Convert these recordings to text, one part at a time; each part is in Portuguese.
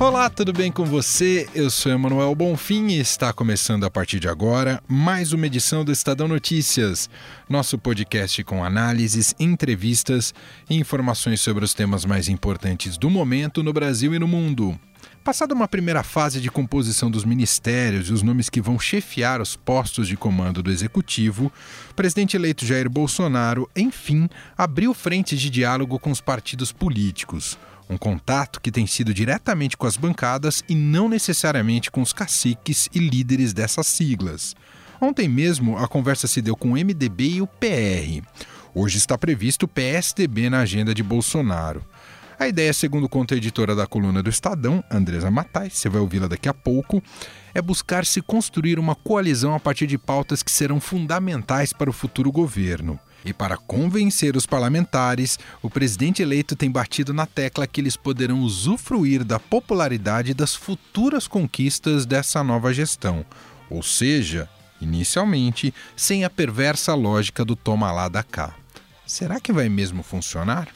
Olá, tudo bem com você? Eu sou Emanuel Bonfim e está começando a partir de agora mais uma edição do Estadão Notícias, nosso podcast com análises, entrevistas e informações sobre os temas mais importantes do momento no Brasil e no mundo. Passada uma primeira fase de composição dos ministérios e os nomes que vão chefiar os postos de comando do executivo, o presidente eleito Jair Bolsonaro, enfim, abriu frentes de diálogo com os partidos políticos. Um contato que tem sido diretamente com as bancadas e não necessariamente com os caciques e líderes dessas siglas. Ontem mesmo a conversa se deu com o MDB e o PR. Hoje está previsto o PSDB na agenda de Bolsonaro. A ideia, segundo conta a editora da coluna do Estadão, Andresa Matai, você vai ouvi-la daqui a pouco, é buscar se construir uma coalizão a partir de pautas que serão fundamentais para o futuro governo. E para convencer os parlamentares, o presidente eleito tem batido na tecla que eles poderão usufruir da popularidade das futuras conquistas dessa nova gestão. Ou seja, inicialmente, sem a perversa lógica do toma lá da cá. Será que vai mesmo funcionar?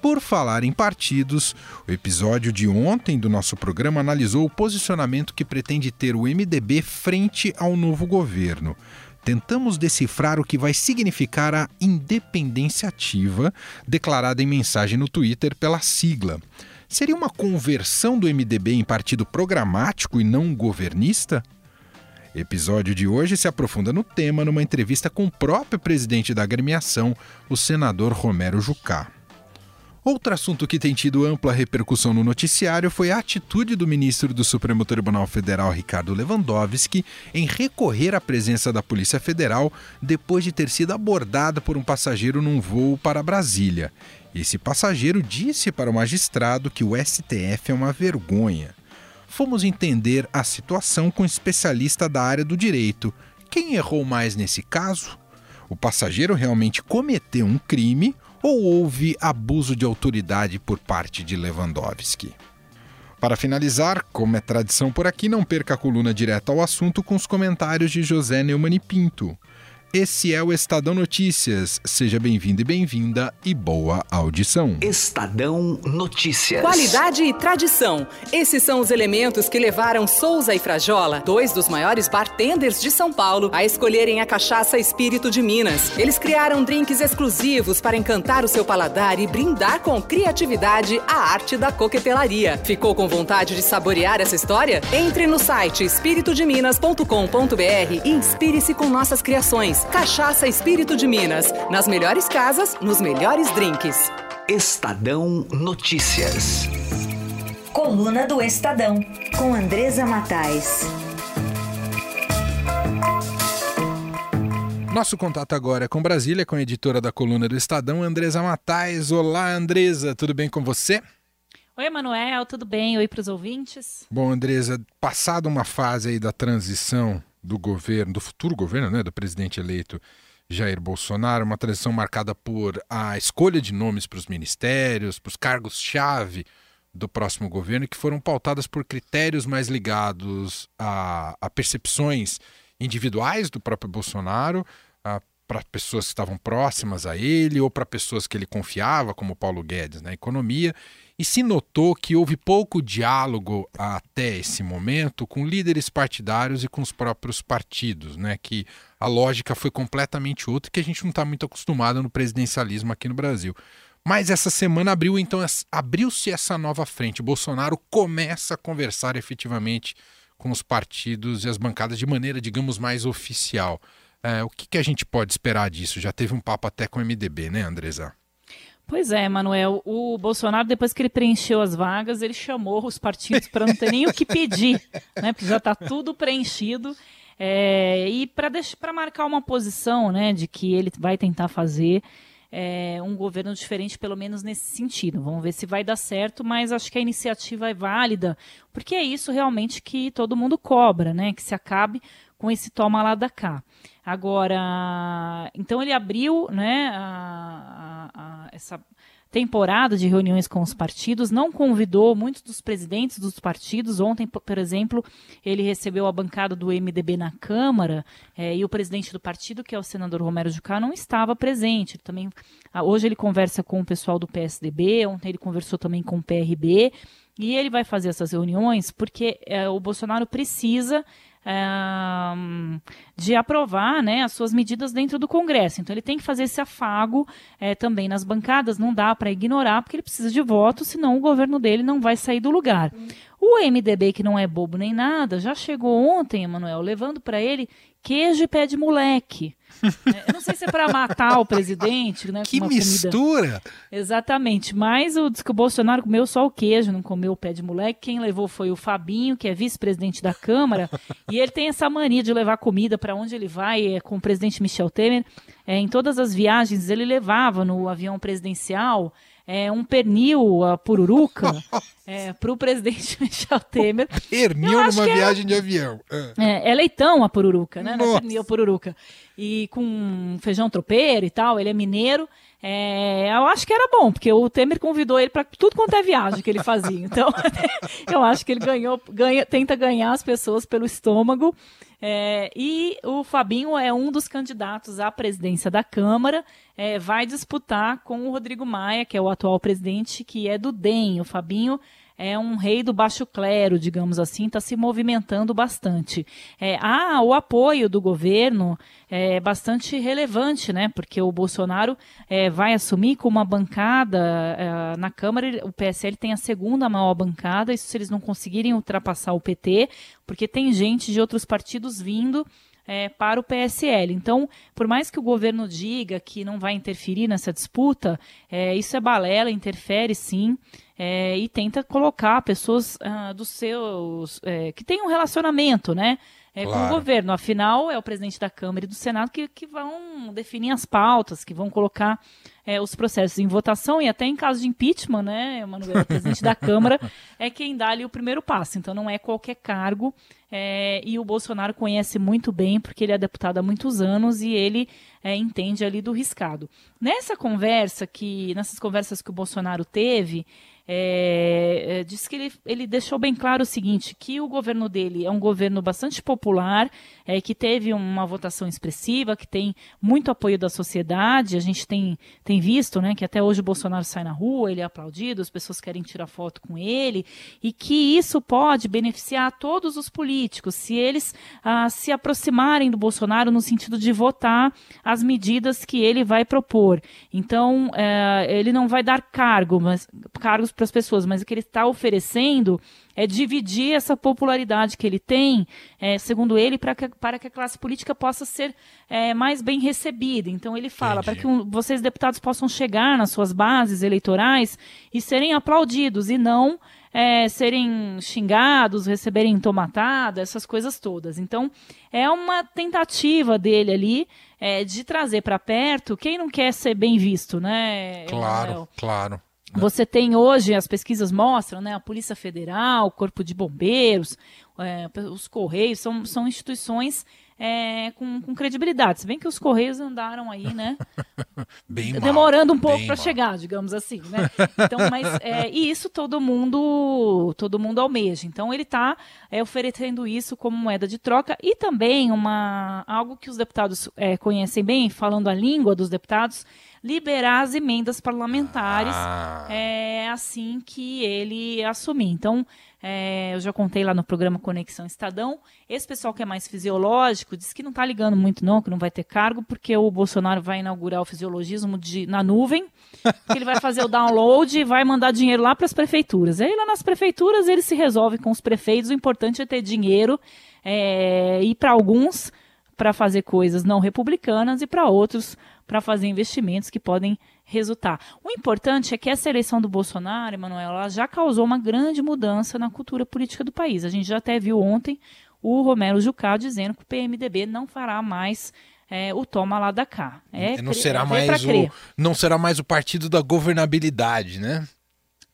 Por falar em partidos, o episódio de ontem do nosso programa analisou o posicionamento que pretende ter o MDB frente ao novo governo tentamos decifrar o que vai significar a independência ativa declarada em mensagem no Twitter pela sigla. Seria uma conversão do MDB em partido programático e não governista? Episódio de hoje se aprofunda no tema numa entrevista com o próprio presidente da agremiação, o senador Romero Jucá. Outro assunto que tem tido ampla repercussão no noticiário foi a atitude do ministro do Supremo Tribunal Federal, Ricardo Lewandowski, em recorrer à presença da Polícia Federal depois de ter sido abordado por um passageiro num voo para Brasília. Esse passageiro disse para o magistrado que o STF é uma vergonha. Fomos entender a situação com um especialista da área do direito. Quem errou mais nesse caso? O passageiro realmente cometeu um crime ou houve abuso de autoridade por parte de Lewandowski? Para finalizar, como é tradição por aqui, não perca a coluna direta ao assunto com os comentários de José Neumann Pinto. Esse é o Estadão Notícias. Seja bem-vindo e bem-vinda e boa audição. Estadão Notícias. Qualidade e tradição. Esses são os elementos que levaram Souza e Frajola, dois dos maiores bartenders de São Paulo, a escolherem a cachaça Espírito de Minas. Eles criaram drinks exclusivos para encantar o seu paladar e brindar com criatividade a arte da coquetelaria. Ficou com vontade de saborear essa história? Entre no site espiritodeminas.com.br e inspire-se com nossas criações. Cachaça Espírito de Minas. Nas melhores casas, nos melhores drinks. Estadão Notícias. Coluna do Estadão, com Andresa Matais. Nosso contato agora é com Brasília, com a editora da coluna do Estadão, Andresa Matais. Olá, Andresa, tudo bem com você? Oi, Emanuel, tudo bem? Oi para os ouvintes. Bom, Andresa, passada uma fase aí da transição do governo, do futuro governo, né, do presidente eleito Jair Bolsonaro, uma transição marcada por a escolha de nomes para os ministérios, para os cargos-chave do próximo governo, que foram pautadas por critérios mais ligados a, a percepções individuais do próprio Bolsonaro, para pessoas que estavam próximas a ele ou para pessoas que ele confiava, como Paulo Guedes na economia, e se notou que houve pouco diálogo até esse momento com líderes partidários e com os próprios partidos, né? Que a lógica foi completamente outra que a gente não está muito acostumado no presidencialismo aqui no Brasil. Mas essa semana abriu então abriu-se essa nova frente. Bolsonaro começa a conversar efetivamente com os partidos e as bancadas de maneira, digamos, mais oficial. É, o que, que a gente pode esperar disso? Já teve um papo até com o MDB, né, Andresa? Pois é, Manuel. O Bolsonaro, depois que ele preencheu as vagas, ele chamou os partidos para não ter nem o que pedir, né? Porque já está tudo preenchido. É, e para marcar uma posição né, de que ele vai tentar fazer é, um governo diferente, pelo menos nesse sentido. Vamos ver se vai dar certo, mas acho que a iniciativa é válida, porque é isso realmente que todo mundo cobra, né? Que se acabe com esse toma lá da cá. Agora, então ele abriu né, a, a, a, essa, temporada de reuniões com os partidos, não convidou muitos dos presidentes dos partidos. Ontem, por exemplo, ele recebeu a bancada do MDB na Câmara é, e o presidente do partido, que é o senador Romero Jucá, não estava presente. Ele também, hoje ele conversa com o pessoal do PSDB, ontem ele conversou também com o PRB. E ele vai fazer essas reuniões porque é, o Bolsonaro precisa de aprovar né, as suas medidas dentro do Congresso. Então ele tem que fazer esse afago é, também nas bancadas, não dá para ignorar, porque ele precisa de votos, senão o governo dele não vai sair do lugar. O MDB, que não é bobo nem nada, já chegou ontem, Emanuel, levando para ele queijo e pé de moleque. É, eu não sei se é para matar o presidente, né? Que mistura! Comida. Exatamente. Mas o, diz que o Bolsonaro comeu só o queijo, não comeu o pé de moleque. Quem levou foi o Fabinho, que é vice-presidente da Câmara. e ele tem essa mania de levar comida para onde ele vai, é, com o presidente Michel Temer. É, em todas as viagens, ele levava no avião presidencial é, um pernil, a pururuca, é, para o presidente Michel Temer. Pernil numa viagem de avião. É. é, leitão a pururuca, né? Não é pernil a pururuca. E com feijão tropeiro e tal, ele é mineiro. É, eu acho que era bom, porque o Temer convidou ele para tudo quanto é viagem que ele fazia. Então, eu acho que ele ganhou, ganha, tenta ganhar as pessoas pelo estômago. É, e o Fabinho é um dos candidatos à presidência da Câmara, é, vai disputar com o Rodrigo Maia, que é o atual presidente, que é do DEM. O Fabinho é um rei do baixo clero, digamos assim, está se movimentando bastante. É, há o apoio do governo é bastante relevante, né? Porque o Bolsonaro é, vai assumir com uma bancada é, na Câmara, o PSL tem a segunda maior bancada, isso se eles não conseguirem ultrapassar o PT, porque tem gente de outros partidos vindo é, para o PSL. Então, por mais que o governo diga que não vai interferir nessa disputa, é, isso é balela, interfere sim. É, e tenta colocar pessoas ah, dos seus é, que têm um relacionamento, né? É, claro. com o governo. Afinal, é o presidente da Câmara e do Senado que, que vão definir as pautas, que vão colocar é, os processos em votação e até em caso de impeachment, né, Emanuel, o presidente da Câmara é quem dá ali o primeiro passo. Então não é qualquer cargo é, e o Bolsonaro conhece muito bem porque ele é deputado há muitos anos e ele é, entende ali do riscado. Nessa conversa que, nessas conversas que o Bolsonaro teve, é, é, disse que ele, ele deixou bem claro o seguinte, que o governo dele é um governo bastante popular, é, que teve uma votação expressiva, que tem muito apoio da sociedade, a gente tem, tem visto né, que até hoje o Bolsonaro sai na rua, ele é aplaudido, as pessoas querem tirar foto com ele, e que isso pode beneficiar todos os políticos, se eles ah, se aproximarem do Bolsonaro no sentido de votar as medidas que ele vai propor. Então, é, ele não vai dar cargo, mas, cargos para as pessoas, mas o que ele está oferecendo é dividir essa popularidade que ele tem, é, segundo ele, para que, para que a classe política possa ser é, mais bem recebida. Então ele fala para que um, vocês deputados possam chegar nas suas bases eleitorais e serem aplaudidos e não é, serem xingados, receberem tomatada, essas coisas todas. Então, é uma tentativa dele ali é, de trazer para perto quem não quer ser bem visto, né? Claro, claro. Você tem hoje, as pesquisas mostram, né, a Polícia Federal, o Corpo de Bombeiros, é, os Correios, são, são instituições é, com, com, credibilidade. Se bem que os Correios andaram aí, né? bem demorando um pouco para chegar, digamos assim, né? Então, mas é, e isso todo mundo todo mundo almeja. Então ele está é, oferecendo isso como moeda de troca e também uma algo que os deputados é, conhecem bem, falando a língua dos deputados, liberar as emendas parlamentares ah. é, assim que ele assumir. Então, é, eu já contei lá no programa Conexão Estadão. Esse pessoal que é mais fisiológico diz que não está ligando muito, não, que não vai ter cargo, porque o Bolsonaro vai inaugurar o fisiologismo de, na nuvem, que ele vai fazer o download e vai mandar dinheiro lá para as prefeituras. Aí lá nas prefeituras ele se resolve com os prefeitos. O importante é ter dinheiro é, e para alguns para fazer coisas não republicanas e para outros para fazer investimentos que podem resultar. O importante é que essa eleição do Bolsonaro, Emanuel, ela já causou uma grande mudança na cultura política do país. A gente já até viu ontem o Romero Jucá dizendo que o PMDB não fará mais é, o toma lá da cá. É, não será é mais o, não será mais o partido da governabilidade, né?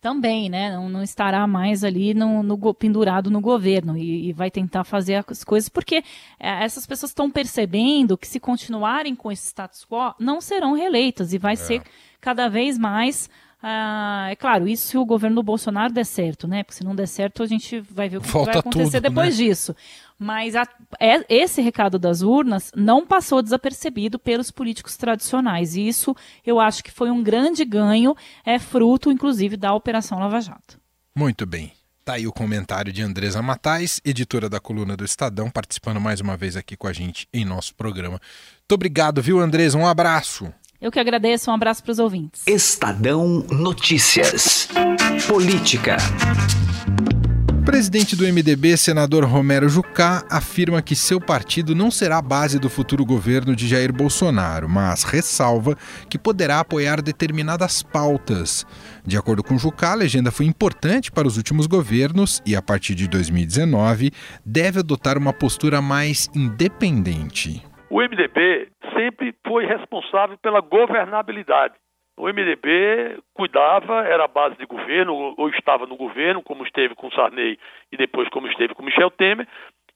Também, né? Não, não estará mais ali no, no pendurado no governo e, e, vai tentar fazer as coisas, porque é, essas pessoas estão percebendo que se continuarem com esse status quo, não serão reeleitas e vai é. ser cada vez mais Ah, é claro, isso se o governo do Bolsonaro der certo, né? Porque se não der certo, a gente vai ver o que Volta vai acontecer tudo, depois né? disso. Mas a- é- esse recado das urnas não passou desapercebido pelos políticos tradicionais. E isso eu acho que foi um grande ganho, é fruto, inclusive, da Operação Lava Jato. Muito bem. Tá aí o comentário de Andresa Matais, editora da coluna do Estadão, participando mais uma vez aqui com a gente em nosso programa. Muito obrigado, viu, Andresa? Um abraço. Eu que agradeço, um abraço para os ouvintes. Estadão Notícias. Política. O presidente do MDB, senador Romero Jucá, afirma que seu partido não será a base do futuro governo de Jair Bolsonaro, mas ressalva que poderá apoiar determinadas pautas. De acordo com Jucá, a legenda foi importante para os últimos governos e, a partir de 2019, deve adotar uma postura mais independente. O MDB sempre foi responsável pela governabilidade. O MDB cuidava, era a base de governo, ou- estava no governo, como esteve com Sarney e depois como esteve com Michel Temer,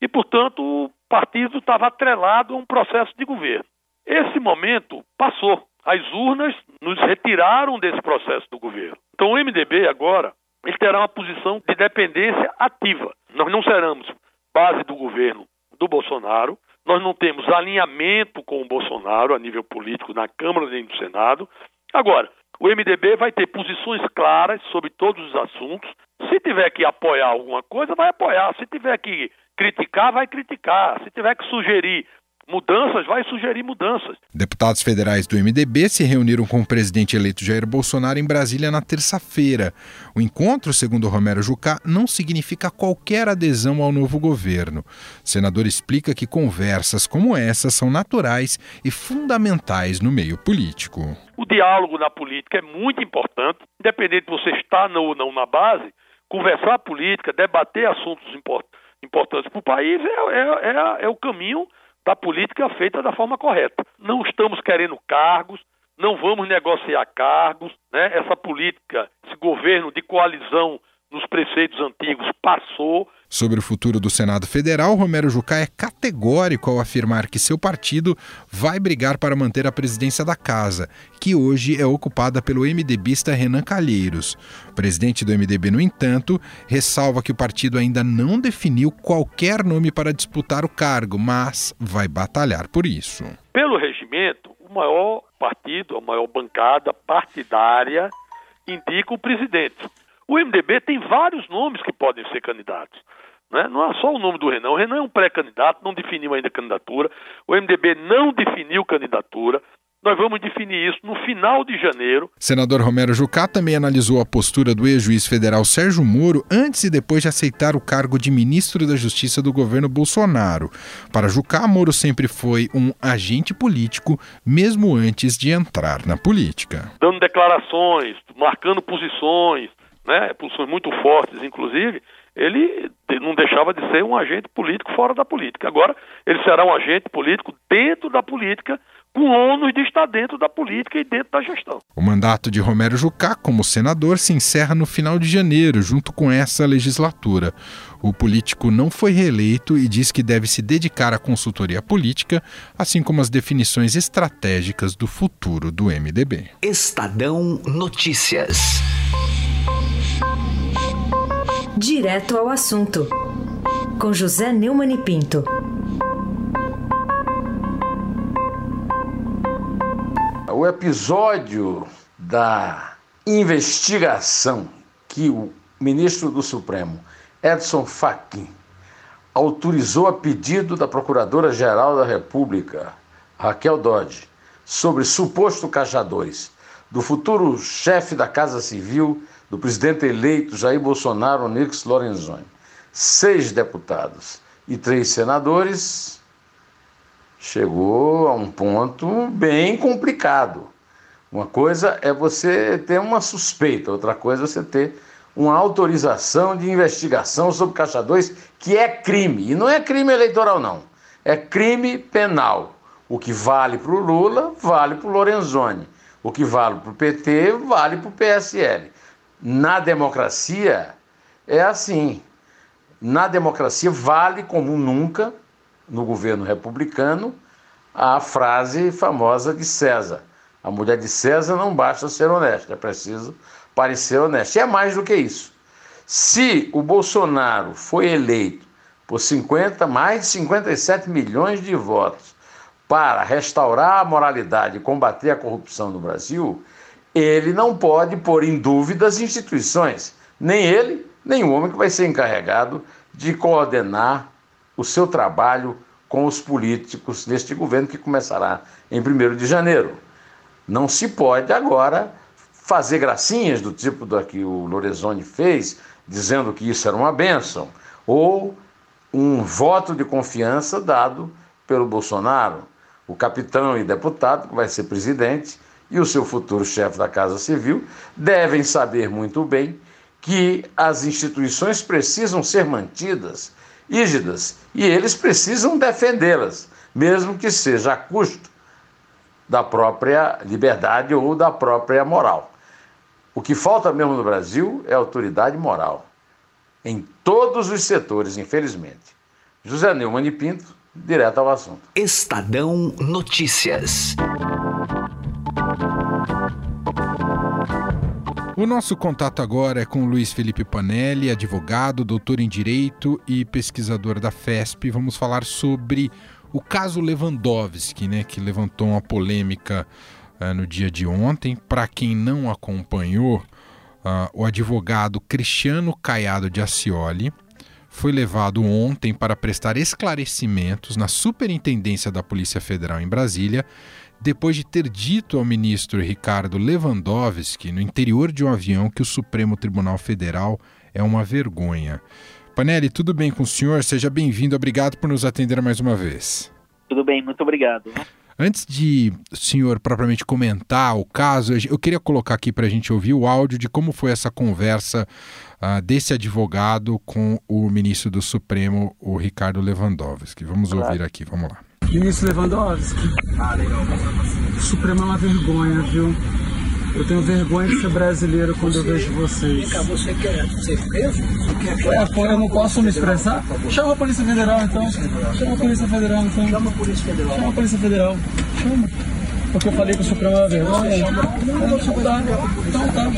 e, portanto, o partido estava atrelado a um processo de governo. Esse momento passou. As urnas nos retiraram desse processo do governo. Então, o MDB agora ele terá uma posição de dependência ativa. Nós não seremos base do governo do Bolsonaro, nós não temos alinhamento com o Bolsonaro a nível político na Câmara nem no Senado. Agora, o MDB vai ter posições claras sobre todos os assuntos. Se tiver que apoiar alguma coisa, vai apoiar. Se tiver que criticar, vai criticar. Se tiver que sugerir mudanças, vai sugerir mudanças. Deputados federais do MDB se reuniram com o presidente eleito Jair Bolsonaro em Brasília na terça-feira. O encontro, segundo Romero Jucá, não significa qualquer adesão ao novo governo. O senador explica que conversas como essa são naturais e fundamentais no meio político. O diálogo na política é muito importante, independente de você estar ou não na base, conversar política, debater assuntos import- importantes para o país é, é- é- é o caminho da política feita da forma correta. Não estamos querendo cargos, não vamos negociar cargos, né? essa política, esse governo de coalizão nos preceitos antigos passou. Sobre o futuro do Senado Federal, Romero Jucá é categórico ao afirmar que seu partido vai brigar para manter a presidência da casa, que hoje é ocupada pelo MDBista Renan Calheiros. O presidente do MDB, no entanto, ressalva que o partido ainda não definiu qualquer nome para disputar o cargo, mas vai batalhar por isso. Pelo regimento, o maior partido, a maior bancada partidária indica o presidente. O MDB tem vários nomes que podem ser candidatos. né? Não é só o nome do Renan. O Renan é um pré-candidato, não definiu ainda candidatura. O MDB não definiu candidatura. Nós vamos definir isso no final de janeiro. Senador Romero Jucá também analisou a postura do ex-juiz federal Sérgio Moro antes e depois de aceitar o cargo de ministro da Justiça do governo Bolsonaro. Para Jucá, Moro sempre foi um agente político, mesmo antes de entrar na política. dando declarações, marcando posições, né, posições muito fortes, inclusive, ele não deixava de ser um agente político fora da política. Agora, ele será um agente político dentro da política, com ônus de estar dentro da política e dentro da gestão. O mandato de Romero Jucá como senador se encerra no final de janeiro, junto com essa legislatura. O político não foi reeleito e diz que deve se dedicar à consultoria política, assim como às definições estratégicas do futuro do MDB. Estadão Notícias. Direto ao assunto. Com José Neumann e Pinto. O episódio da investigação que o ministro do Supremo, Edson Fachin, autorizou a pedido da Procuradora-Geral da República, Raquel Dodge, sobre suposto 2 do futuro chefe da Casa Civil do presidente eleito Jair Bolsonaro, Nix Lorenzoni. Seis deputados e três senadores chegou a um ponto bem complicado. Uma coisa é você ter uma suspeita, outra coisa é você ter uma autorização de investigação sobre Caixa 2, que é crime. E não é crime eleitoral, não. É crime penal. O que vale para o Lula, vale para o Lorenzoni. O que vale para o PT, vale para o PSL. Na democracia, é assim. Na democracia, vale como nunca, no governo republicano, a frase famosa de César. A mulher de César não basta ser honesta, é preciso parecer honesto. E é mais do que isso. Se o Bolsonaro foi eleito por 50, mais de 57 milhões de votos para restaurar a moralidade e combater a corrupção no Brasil, ele não pode pôr em dúvida as instituições, nem ele, nem o homem que vai ser encarregado de coordenar o seu trabalho com os políticos deste governo que começará em 1 de janeiro. Não se pode agora fazer gracinhas do tipo da que o Lorenzoni fez, dizendo que isso era uma bênção, ou um voto de confiança dado pelo Bolsonaro, o capitão e deputado, que vai ser presidente, e o seu futuro chefe da Casa Civil, devem saber muito bem que as instituições precisam ser mantidas rígidas e eles precisam defendê-las, mesmo que seja a custo da própria liberdade ou da própria moral. O que falta mesmo no Brasil é autoridade moral, em todos os setores, infelizmente. José Neumann e Pinto, direto ao assunto. Estadão Notícias. O nosso contato agora é com Luiz Felipe Panelli, advogado, doutor em Direito e pesquisador da FESP. Vamos falar sobre o caso Lewandowski, né, que levantou uma polêmica uh, no dia de ontem. Para quem não acompanhou, uh, o advogado Cristiano Caiado de Acioli foi levado ontem para prestar esclarecimentos na Superintendência da Polícia Federal em Brasília depois de ter dito ao ministro Ricardo Lewandowski, no interior de um avião, que o Supremo Tribunal Federal é uma vergonha. Panelli, tudo bem com o senhor? Seja bem-vindo, obrigado por nos atender mais uma vez. Tudo bem, muito obrigado. Antes de o senhor propriamente comentar o caso, eu queria colocar aqui para a gente ouvir o áudio de como foi essa conversa uh, desse advogado com o ministro do Supremo, o Ricardo Lewandowski. Vamos claro. ouvir aqui, vamos lá. Ministro Lewandowski, o Supremo é uma vergonha, viu? Eu tenho vergonha de ser brasileiro quando você, eu vejo vocês. Você quer ser preso? É, pô, eu não posso me expressar? Chama a Polícia Federal então. Chama a Polícia Federal então. Chama a Polícia Federal. Chama a Polícia Federal. Chama. Porque eu falei que o Supremo é uma vergonha. Não, tá. Então tá.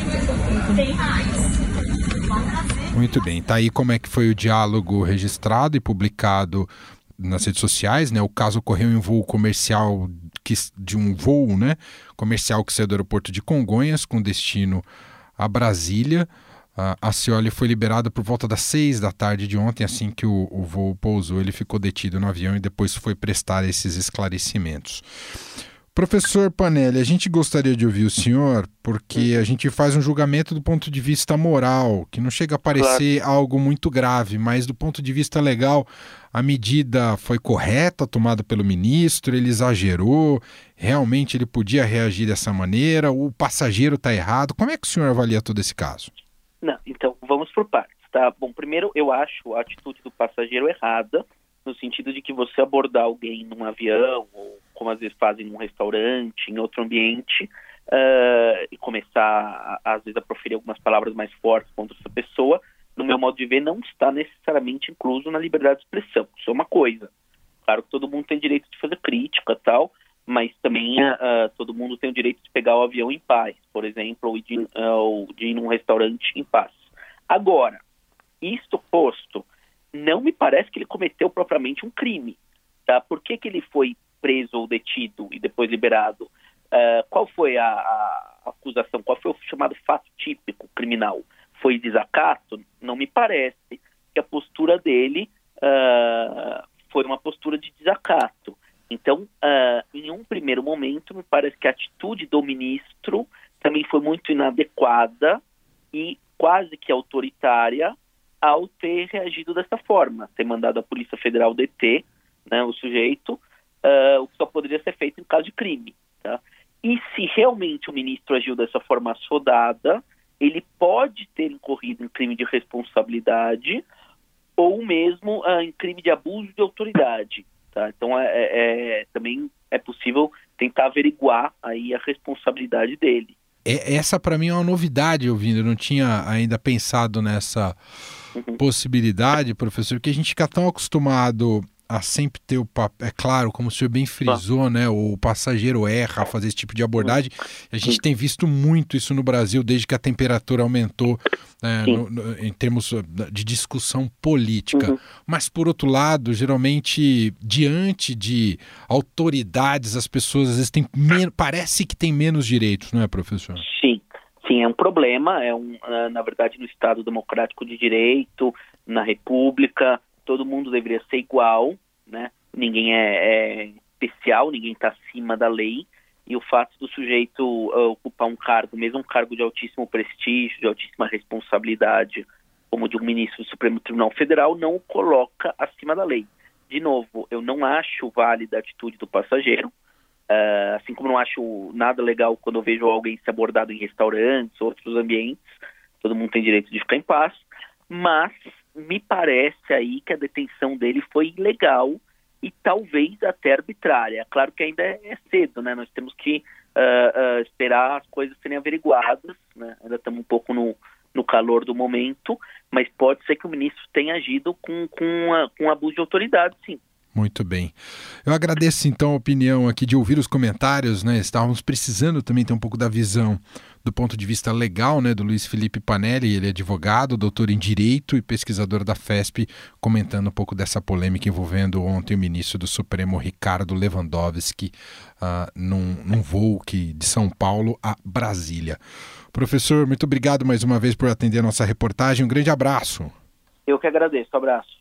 Muito bem, tá aí como é que foi o diálogo registrado e publicado nas redes sociais, né? O caso ocorreu em um voo comercial que, de um voo, né, comercial que saiu do aeroporto de Congonhas com destino a Brasília. a Cioli foi liberada por volta das seis da tarde de ontem, assim que o, o voo pousou, ele ficou detido no avião e depois foi prestar esses esclarecimentos. Professor Panelli, a gente gostaria de ouvir o senhor porque a gente faz um julgamento do ponto de vista moral, que não chega a parecer claro. algo muito grave, mas do ponto de vista legal, a medida foi correta tomada pelo ministro, ele exagerou, realmente ele podia reagir dessa maneira, o passageiro está errado. Como é que o senhor avalia todo esse caso? Não, então vamos por partes, tá? Bom, primeiro eu acho a atitude do passageiro errada, no sentido de que você abordar alguém num avião ou como às vezes fazem num restaurante, em outro ambiente, uh, e começar, às vezes, a proferir algumas palavras mais fortes contra essa pessoa, no meu modo de ver, não está necessariamente incluso na liberdade de expressão. Isso é uma coisa. Claro que todo mundo tem direito de fazer crítica tal, mas também uh, todo mundo tem o direito de pegar o avião em paz, por exemplo, ou de, uh, ou de ir num restaurante em paz. Agora, isto posto, não me parece que ele cometeu propriamente um crime. Tá? Por que, que ele foi preso ou detido e depois liberado, uh, qual foi a, a, acusação? Qual foi o chamado fato típico criminal? Foi desacato? Não me parece que a postura dele uh, foi uma postura de desacato. Então, uh, em um primeiro momento, me parece que a atitude do ministro também foi muito inadequada e quase que autoritária ao ter reagido dessa forma, ter mandado a Polícia Federal deter né, o sujeito uh, o que só poderia ser feito em caso de crime. Tá? E se realmente o ministro agiu dessa forma assodada, ele pode ter incorrido em crime de responsabilidade ou mesmo uh, em crime de abuso de autoridade. Tá? Então, é, é, é, também é possível tentar averiguar aí a responsabilidade dele. É, essa para mim é uma novidade ouvindo, eu não tinha ainda pensado nessa uhum. possibilidade, professor, que a gente fica tão acostumado a sempre ter o papel. É claro, como o senhor bem frisou, né? O passageiro erra a fazer esse tipo de abordagem. A gente tem visto muito isso no Brasil desde que a temperatura aumentou né, no, no, em termos de discussão política. Uhum. Mas, por outro lado, geralmente, diante de autoridades, as pessoas às vezes têm parece que têm menos direitos, não é, professor? Sim. Sim, é um problema, é um, ah, na verdade, no Estado Democrático de Direito, na República, todo mundo deveria ser igual, né? Ninguém é, é especial, ninguém está acima da lei, e o fato do sujeito uh, ocupar um cargo, mesmo um cargo de altíssimo prestígio, de altíssima responsabilidade, como de um ministro do Supremo Tribunal Federal, não o coloca acima da lei. De novo, eu não acho válida a atitude do passageiro, uh, assim como não acho nada legal quando eu vejo alguém ser abordado em restaurantes, outros ambientes, todo mundo tem direito de ficar em paz, mas me parece aí que a detenção dele foi ilegal e talvez até arbitrária. Claro que ainda é cedo, né? Nós temos que uh, uh, esperar as coisas serem averiguadas, né? Ainda estamos um pouco no, no calor do momento, mas pode ser que o ministro tenha agido com, com, a, com abuso de autoridade, sim. Muito bem. Eu agradeço então a opinião aqui de ouvir os comentários, né? Estávamos precisando também ter um pouco da visão do ponto de vista legal, né, do Luiz Felipe Panelli, ele é advogado, doutor em direito e pesquisador da FESP, comentando um pouco dessa polêmica envolvendo ontem o ministro do Supremo Ricardo Lewandowski uh, num, num voo que, de São Paulo a Brasília. Professor, muito obrigado mais uma vez por atender a nossa reportagem. Um grande abraço. Eu que agradeço. Um abraço.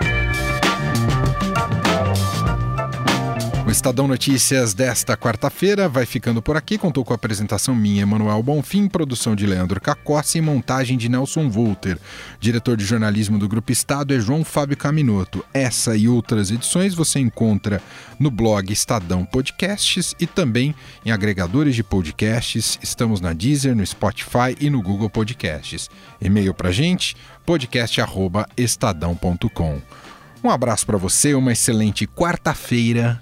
O Estadão Notícias desta quarta-feira vai ficando por aqui. Contou com a apresentação minha, Emanuel Bonfim, produção de Leandro Cacossi e montagem de Nelson Volter. Diretor de jornalismo do Grupo Estado é João Fábio Caminoto. Essa e outras edições você encontra no blog Estadão Podcasts e também em agregadores de podcasts. Estamos na Deezer, no Spotify e no Google Podcasts. E-mail para gente, podcast@estadão.com. Um abraço para você, uma excelente quarta-feira